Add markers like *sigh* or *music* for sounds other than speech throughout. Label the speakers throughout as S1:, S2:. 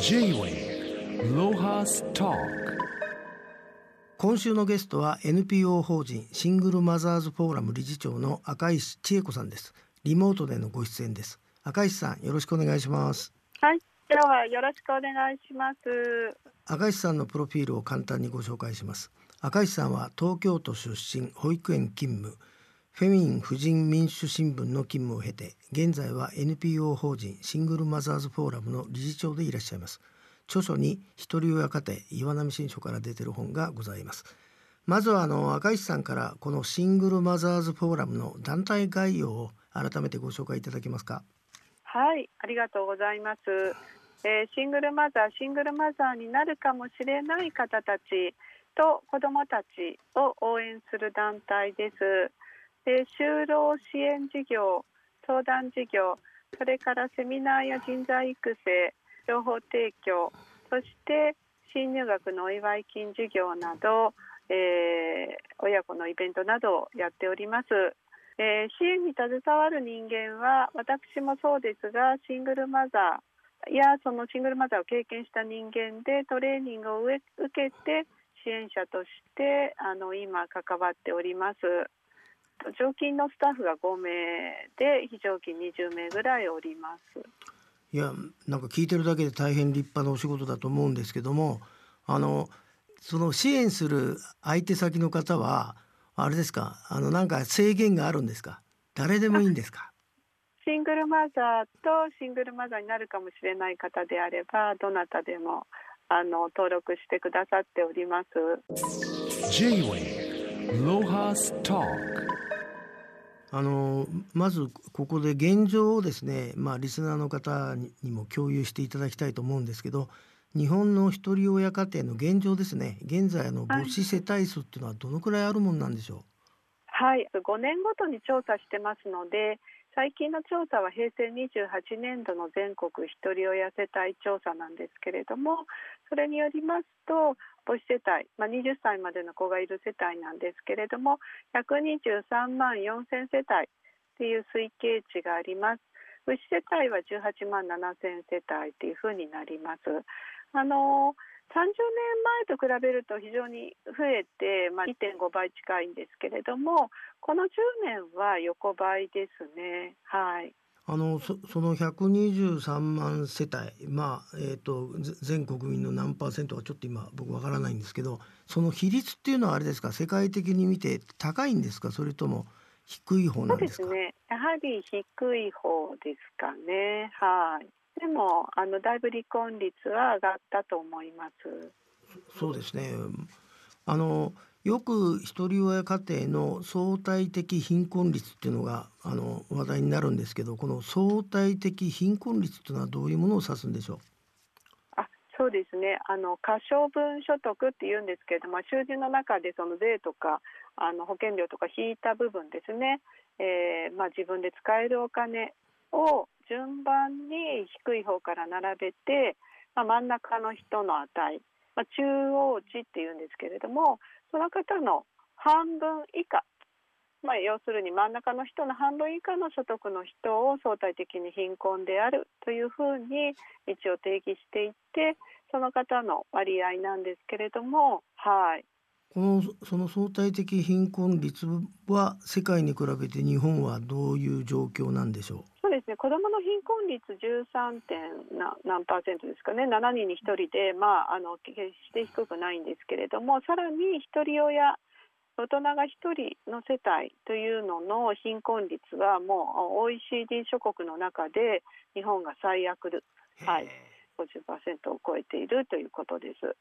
S1: J-Way ロハスタ
S2: 今週のゲストは NPO 法人シングルマザーズフォーラム理事長の赤石千恵子さんです。リモートでのご出演です。赤石さんよろしくお願いします。
S3: はい、今日はよろしくお願いします。
S2: 赤石さんのプロフィールを簡単にご紹介します。赤石さんは東京都出身保育園勤務フェミン婦人民主新聞の勤務を経て現在は NPO 法人シングルマザーズフォーラムの理事長でいらっしゃいます著書に一人親家庭岩波新書から出てる本がございますまずはあの赤石さんからこのシングルマザーズフォーラムの団体概要を改めてご紹介いただけますか
S3: はい、ありがとうございます。えーシングルマザー、シングルマザーになるかもしれない方たちと子どもたちを応援する団体です。で就労支援事業、相談事業、それからセミナーや人材育成、情報提供、そして新入学のお祝い金事業など、えー親子のイベントなどをやっております。えー支援に携わる人間は私もそうですがシングルマザーやそのシングルマザーを経験した人間でトレーニングを受けて支援者としてあの今関わっております常勤のスタッフが5名で非常勤20名ぐらいおります。
S2: いやなんか聞いてるだけで大変立派なお仕事だと思うんですけどもあのその支援する相手先の方はあれですか？あのなんか制限があるんですか？誰でもいいんですか？*laughs*
S3: シングルマザーとシングルマザーになるかもしれない方であればどなたでもあの登録してくださっております。
S1: J-Way ロハスタ
S2: あのまずここで現状をですねまあリスナーの方ににも共有していただきたいと思うんですけど日本の一人親家庭の現状ですね。現在あの母子世帯数っていうのはどのくらいあるもんなんでしょ
S3: はい。5年ごとに調査してますので最近の調査は平成28年度の全国ひとり親世帯調査なんですけれどもそれによりますと母子世帯、まあ、20歳までの子がいる世帯なんですけれども123万4000世帯っていう推計値があります。母子世帯は18万7000世帯というふうになります。あの30年前と比べると非常に増えて、まあ、1.5倍近いんですけれどもこの10年は横ばいですね。はい、
S2: あのそその123万世帯まあえっ、とぜ全国民の何パーセントかちょっと今僕わからないんですけどその比率っていうのはあれですか？世界的に見て高いんですか？それとも低い方
S3: そうんで
S2: なですか
S3: すね。やはり低い方ですかね。はい。でもあのだいぶ離婚率は上がったと思います。
S2: そうですね。あのよく一人親家庭の相対的貧困率っていうのがあの話題になるんですけど、この相対的貧困率っていうのはどういうものを指すんでしょ
S3: あ、そうですね。あの可処分所得って言うんですけれども、収入の中でその税とかあの保険料とか引いた部分ですね。えーまあ自分で使えるお金を順番に低い方から並べて、まあ、真ん中の人の値、まあ、中央値っていうんですけれどもその方の半分以下、まあ、要するに真ん中の人の半分以下の所得の人を相対的に貧困であるというふうに一応定義していってその方の割合なんですけれどもはい。
S2: このその相対的貧困率は世界に比べて日本はどういう状況なんでしょ
S3: う？ですね子どもの貧困率 13. 点な何パーセントですかね7人に1人で、まあ、あの決して低くないんですけれどもさらに一人親大人が1人の世帯というのの貧困率はもう OECD 諸国の中で日本が最悪で、
S2: う。
S3: はい、50%を超えているということです。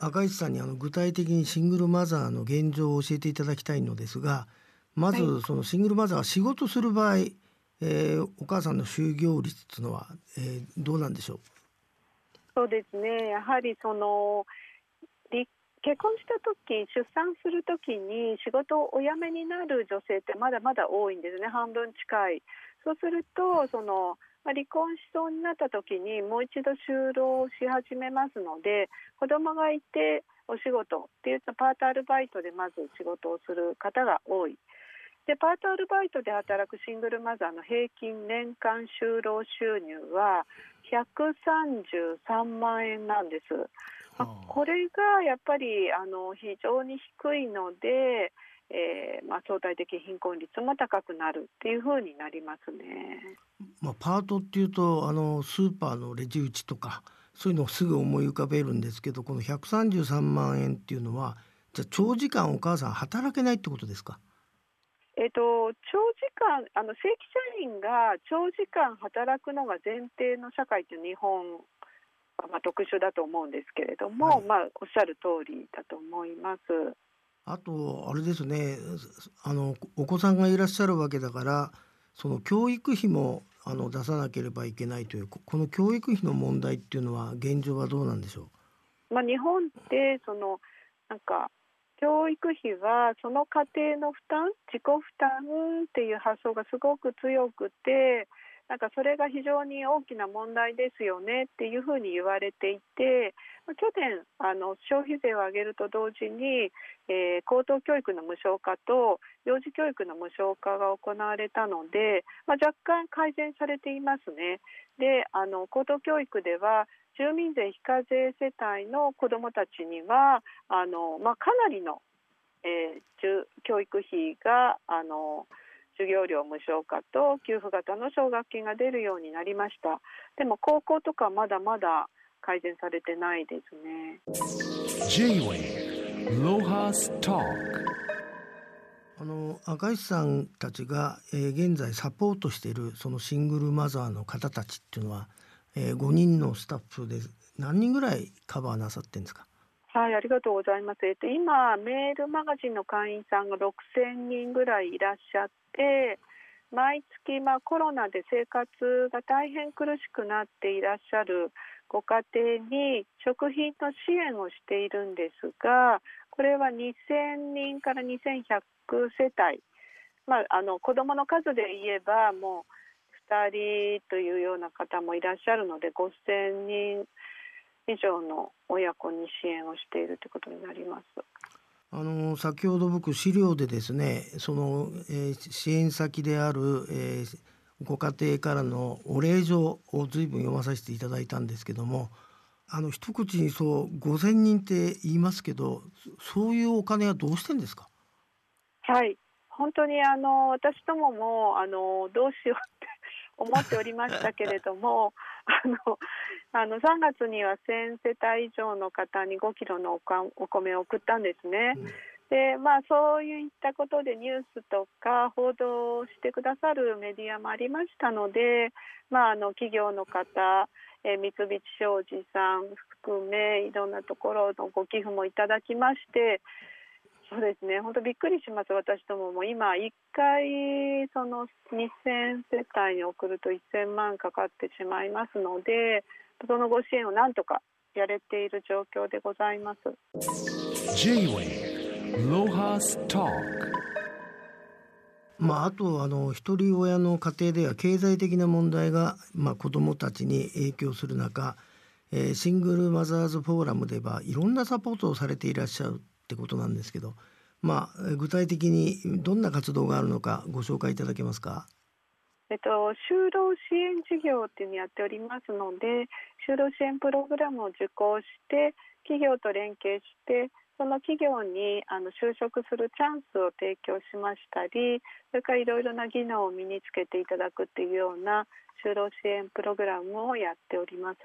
S2: 赤石さんにあの具体的にシングルマザーの現状を教えていただきたいのですが、まず
S3: は
S2: そのシングルマザーが仕事する場合、えーお母さんの就業率っていうのは、えーどうなんでしょう？
S3: そうですね。やはりそのり結婚した時出産する時に仕事をお辞めになる女性ってまだまだ多いんですね。半分近い。そうするとそのまあ離婚しそうになった時にもう一度就労し始めますので子供がいてお仕事っていうとパートアルバイトでまず仕事をする方が多い。でパートアルバイトで働くシングルマザーの平均年間就労収入は133万円なんです。まあ
S2: はあ
S3: これがやっぱりあの非常に低いので、えーまあ、相対的貧困率も高くなるっていうふうになりますね。
S2: まあ、パートっていうとあのスーパーのレジ打ちとかそういうのをすぐ思い浮かべるんですけどこの133万円っていうのはじゃあ長時間お母さん働けないってことですか？
S3: えっと、長時間あの正規社員が長時間働くのが前提の社会って日本はまあ特殊だと思うんですけれども、
S2: はい
S3: まあ、おっしゃる通りだと思います。
S2: あとあれですねあのお子さんがいらっしゃるわけだからその教育費もあの出さなければいけないというここの教育費の問題っていうのは現状はどうなんでしょう？
S3: まあ、日本ってそのなんか教育費はその家庭の負担自己負担っていう発想がすごく強くてなんかそれが非常に大きな問題ですよねっていうふうに言われていて去年あの消費税を上げると同時に、えー高等教育の無償化と幼児教育の無償化が行われたので、まあ、若干改善されていますね。であの高等教育では住民税非課税世帯の子どもたちにはあの、まあ、かなりの、えー教育費があの授業料無償化と給付型の奨学金が出るようになりました。でも高校とかまだまだ改善されてないですね。
S2: あの赤石さんたちが、えー現在サポートしているそのシングルマザーの方たちっていうのは、えー、5人のスタッフで何人ぐらいカバーなさってるんですか？
S3: はい、ありがとうございます。えっと、今、メールマガジンの会員さんが6000人ぐらいいらっしゃって、毎月、まあ、コロナで生活が大変苦しくなっていらっしゃるご家庭に食品の支援をしているんですが、これは2000人から2100世帯、まあ、あの子どもの数で言えば、もう2人というような方もいらっしゃるので、5000人以上の親子に支援をしているということになります。
S2: あの先ほど僕資料でですねその、えー支援先である、えーご家庭からのお礼状を随分読まさせていただいたんですけどもあの一口にそう5,000人って言いますけどそそういうお金はどうしてんですか？
S3: はい、本当にあの私どももあのどうしようって思っておりましたけれども *laughs* あのあの3月には1000世帯以上の方に5キロのおかお米を送ったんですね。でまあ、そういったことでニュースとか報道してくださるメディアもありましたので、まあ、あの企業の方、えー三菱商事さん含めいろんなところのご寄付もいただきましてそうですね。本当びっくりします。私どもも今1回その2000世帯に送ると1000万かかってしまいますのでそのご支援をなんとかやれている状況でございます。
S2: まあ、あとあの一人親の家庭では経済的な問題が、まあ、子どもたちに影響する中、えーシングルマザーズフォーラムではいろんなサポートをされていらっしゃるってことなんですけど、まあ、具体的にどんな活動があるのかご紹介いただけますか？
S3: えっと、就労支援事業っていうのをやっておりますので就労支援プログラムを受講して企業と連携してその企業にあの就職するチャンスを提供しましたりそれからいろいろな技能を身につけていただくっていうような就労支援プログラムをやっております。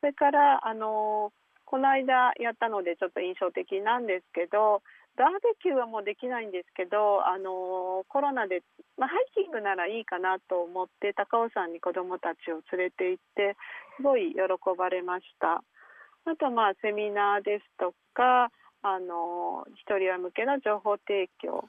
S3: それからあのこの間やったのでちょっと印象的なんですけどバーベキューはもうできないんですけどあのコロナで、まあ、ハイキングならいいかなと思って高尾山に子どもたちを連れて行ってすごい喜ばれました。あとまあセミナーですとかあの一人親向けの情報提供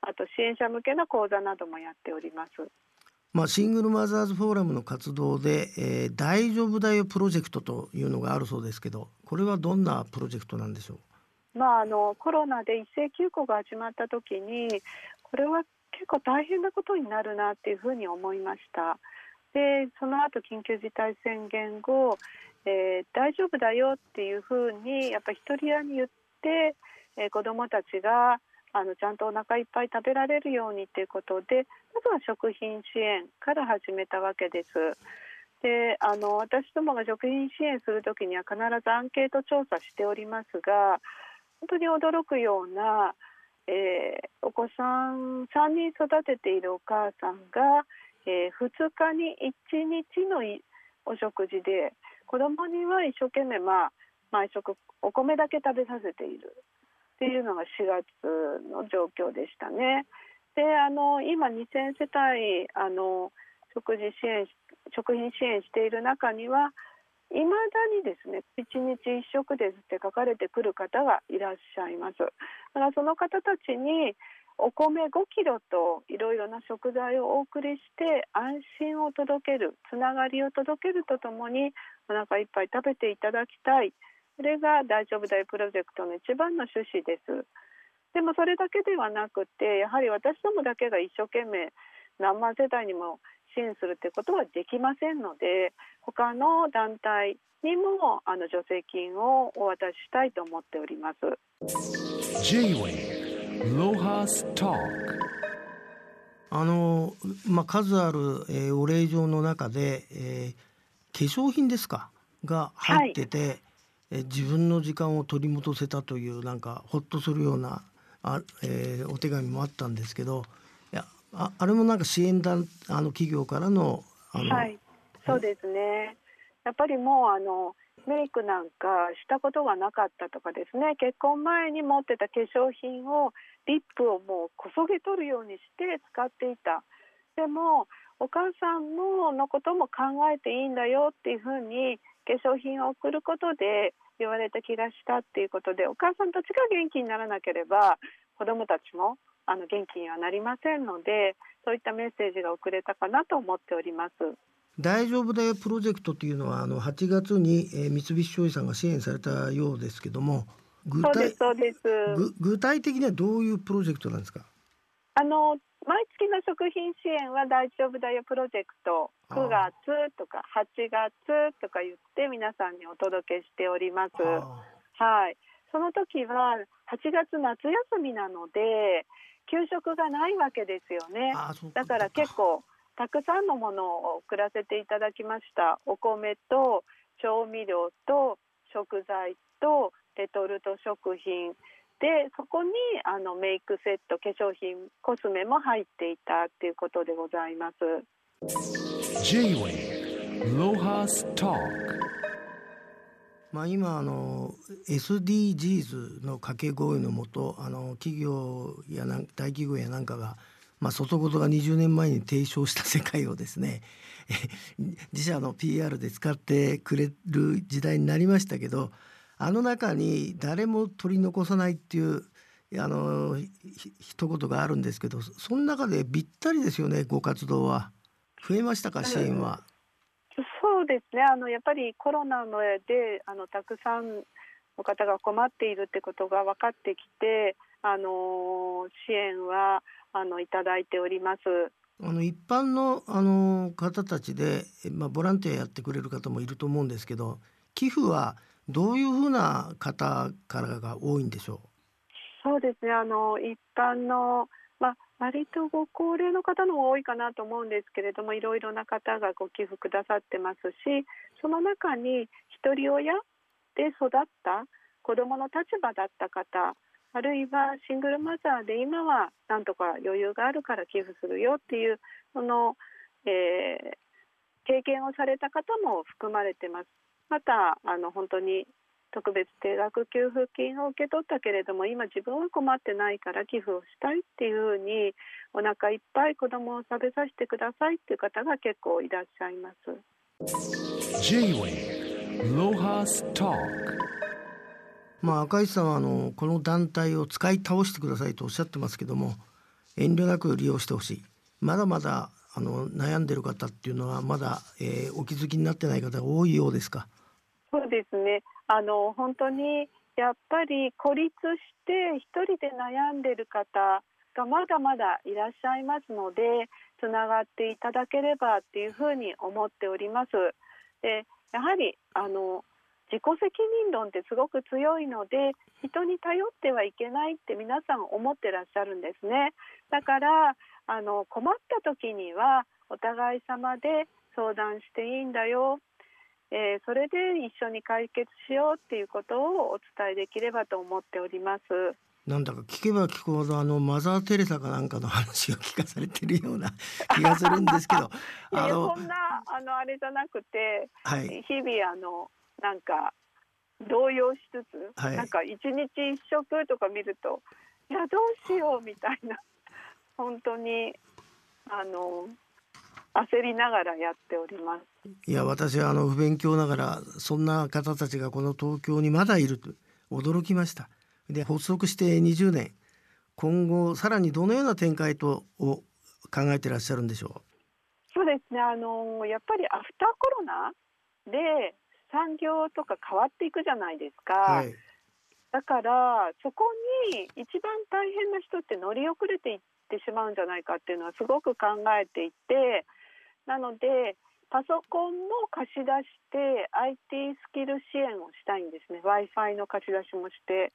S3: あと支援者向けの講座などもやっております。
S2: まあ、シングルマザーズフォーラムの活動で、えー大丈夫だよプロジェクトというのがあるそうですけどこれはどんなプロジェクトなんでしょう？
S3: まあ、あのコロナで一斉休校が始まった時にこれは結構大変なことになるなっていうふうに思いました。でその後緊急事態宣言後、えー大丈夫だよっていうふうにやっぱり一人親に言って、えー子どもたちがあのちゃんとお腹いっぱい食べられるようにということでまずは食品支援から始めたわけです。であの私どもが食品支援する時には必ずアンケート調査しておりますが本当に驚くような、えー、お子さん3人育てているお母さんが、えー、2日に1日のお食事で子供には一生懸命、まあ、毎食お米だけ食べさせているっていうのが4月の状況でしたね。であの今2000世帯あの食事支援食品支援している中にはいまだにですね1日1食ですって書かれてくる方がいらっしゃいますだからその方たちにお米5キロといろいろな食材をお送りして安心を届けるつながりを届けるとともにお腹いっぱい食べていただきたいそれが大丈夫だよプロジェクトの一番の趣旨です。でもそれだけではなくてやはり私どもだけが一生懸命何万世帯にも支援するということはできませんので他の団体にもあの助成金をお渡ししたいと思っております。
S2: あのまあ、数ある、えー、お礼状の中で、えー、化粧品ですか？が入ってて、はい、えー、自分の時間を取り戻せたというなんかほっとするようなあ、えー、お手紙もあったんですけどああれもなんか支援団あの企業からの
S3: はいそうですね。やっぱりもうあのメイクなんかしたことがなかったとかですね。結婚前に持ってた化粧品をリップをもうこそげ取るようにして使っていた。でもお母さんものことも考えていいんだよっていうふうに化粧品を送ることで言われた気がしたっていうことでお母さんたちが元気にならなければ子どもたちもあの元気にはなりませんのでそういったメッセージが送れたかなと思っております。
S2: 大丈夫だよプロジェクトというのはあの8月に、えー、三菱商事さんが支援されたようですけども
S3: 具体そうです
S2: 具体的にはどういうプロジェクトなんですか？
S3: あの毎月の食品支援は大丈夫だよプロジェクト。9月とか8月とか言って皆さんにお届けしております。はい。その時は8月夏休みなので給食がないわけですよね。だから結構たくさんのものを送らせていただきました。お米と調味料と食材とレトルト食品でそこにあのメイクセット化粧品コスメも入っていたっていうことでございます。J-Way ロハス
S2: タまあ、今あの SDGs の掛け声のもとあの企業やなん大企業やなんかが、まあ、外事が20年前に提唱した世界をですね *laughs* 自社の PR で使ってくれる時代になりましたけどあの中に誰も取り残さないっていうあの一言があるんですけどその中でぴったりですよねご活動は。増えましたか支援は？
S3: そうですねあのやっぱりコロナのであのたくさんの方が困っているってことが分かってきてあの支援はあのいただいております。
S2: あの一般のあの方たちで、まあ、ボランティアやってくれる方もいると思うんですけど寄付はどういうふうな方からが多いんでしょう？
S3: そうですねあの一般のまあ割とご高齢の方の方が多いかなと思うんですけれどもいろいろな方がご寄付くださってますしその中にひとり親で育った子どもの立場だった方あるいはシングルマザーで今はなんとか余裕があるから寄付するよっていうその、えー、経験をされた方も含まれてます。またあの本当に特別定額給付金を受け取ったけれども今自分は困ってないから寄付をしたいっていうふうにお腹いっぱい子供を食べさせてくださいっていう方が結構いらっしゃいます。
S2: まあ、赤石さんはあのこの団体を使い倒してくださいとおっしゃってますけども遠慮なく利用してほしい。まだまだあの悩んでる方っていうのはまだ、えー、お気づきになってない方が多いようですか？
S3: そうですねあの本当にやっぱり孤立して一人で悩んでる方がまだまだいらっしゃいますのでつながっていただければっていうふうに思っております。でやはりあの自己責任論ってすごく強いので人に頼ってはいけないって皆さん思ってらっしゃるんですねだからあの困った時にはお互い様で相談していいんだよ、えー、それで一緒に解決しようっていうことをお伝えできればと思っております。
S2: なんだか聞けば聞くほどあのマザー・テレサかなんかの話を聞かされてるような *laughs* 気がするんですけど *laughs*
S3: あのそんなあのあれじゃなくて、はい、日々あのなんか動揺しつつ、はい、なんか一日一食とか見るといやどうしようみたいな。本当にあの焦りながらやっております。
S2: いや私はあの不勉強ながらそんな方たちがこの東京にまだいると驚きました。で発足して20年。今後さらにどのような展開とを考えていらっしゃるんでしょう？
S3: そうですね。あのやっぱりアフターコロナで産業とか変わっていくじゃないですか、はい、だからそこに一番大変な人って乗り遅れていってしまうんじゃないかっていうのはすごく考えていてなのでパソコンも貸し出して IT スキル支援をしたいんですね w i f i の貸し出しもして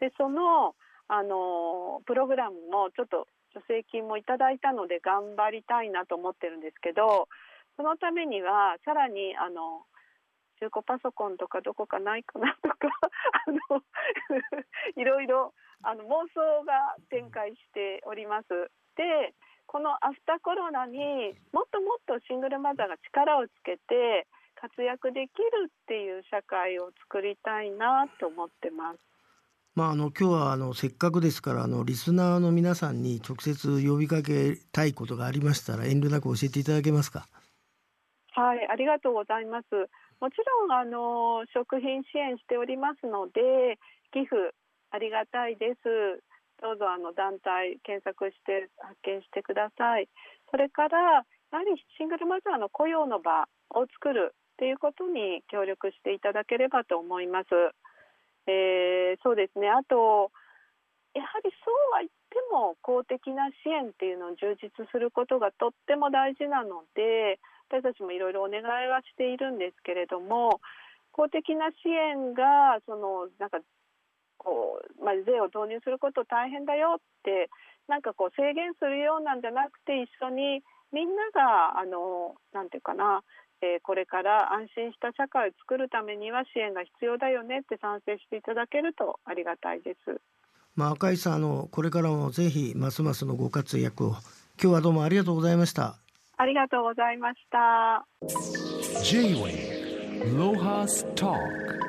S3: でそのあのプログラムもちょっと助成金もいただいたので頑張りたいなと思ってるんですけどそのためにはさらにあの中古パソコンとかどこかないかなとか *laughs* あのいろいろあの妄想が展開しております。でこのアフターコロナにもっともっとシングルマザーが力をつけて活躍できるっていう社会を作りたいなと思ってます。
S2: まあ、あの今日はあのせっかくですからあのリスナーの皆さんに直接呼びかけたいことがありましたら遠慮なく教えていただけますか？
S3: はい、ありがとうございます。もちろんあの食品支援しておりますので寄付ありがたいです。どうぞあの団体検索して発見してください。それからやはりシングルマザーの雇用の場を作るっていうことに協力していただければと思います。えー、そうですねあとやはりそうは言っても公的な支援っていうのを充実することがとっても大事なので私たちもいろいろお願いはしているんですけれども公的な支援がそのなんかこう、まあ、税を導入すること大変だよってなんかこう制限するようなんじゃなくて一緒にみんながあのなんていうかなえー、これから安心した社会を作るためには支援が必要だよねって賛成していただけるとありがたいです。
S2: まあ、赤井さんあのこれからもぜひますますのご活躍を今日はどうもありがとうございました。
S3: ありがとうございました。
S1: ロハスター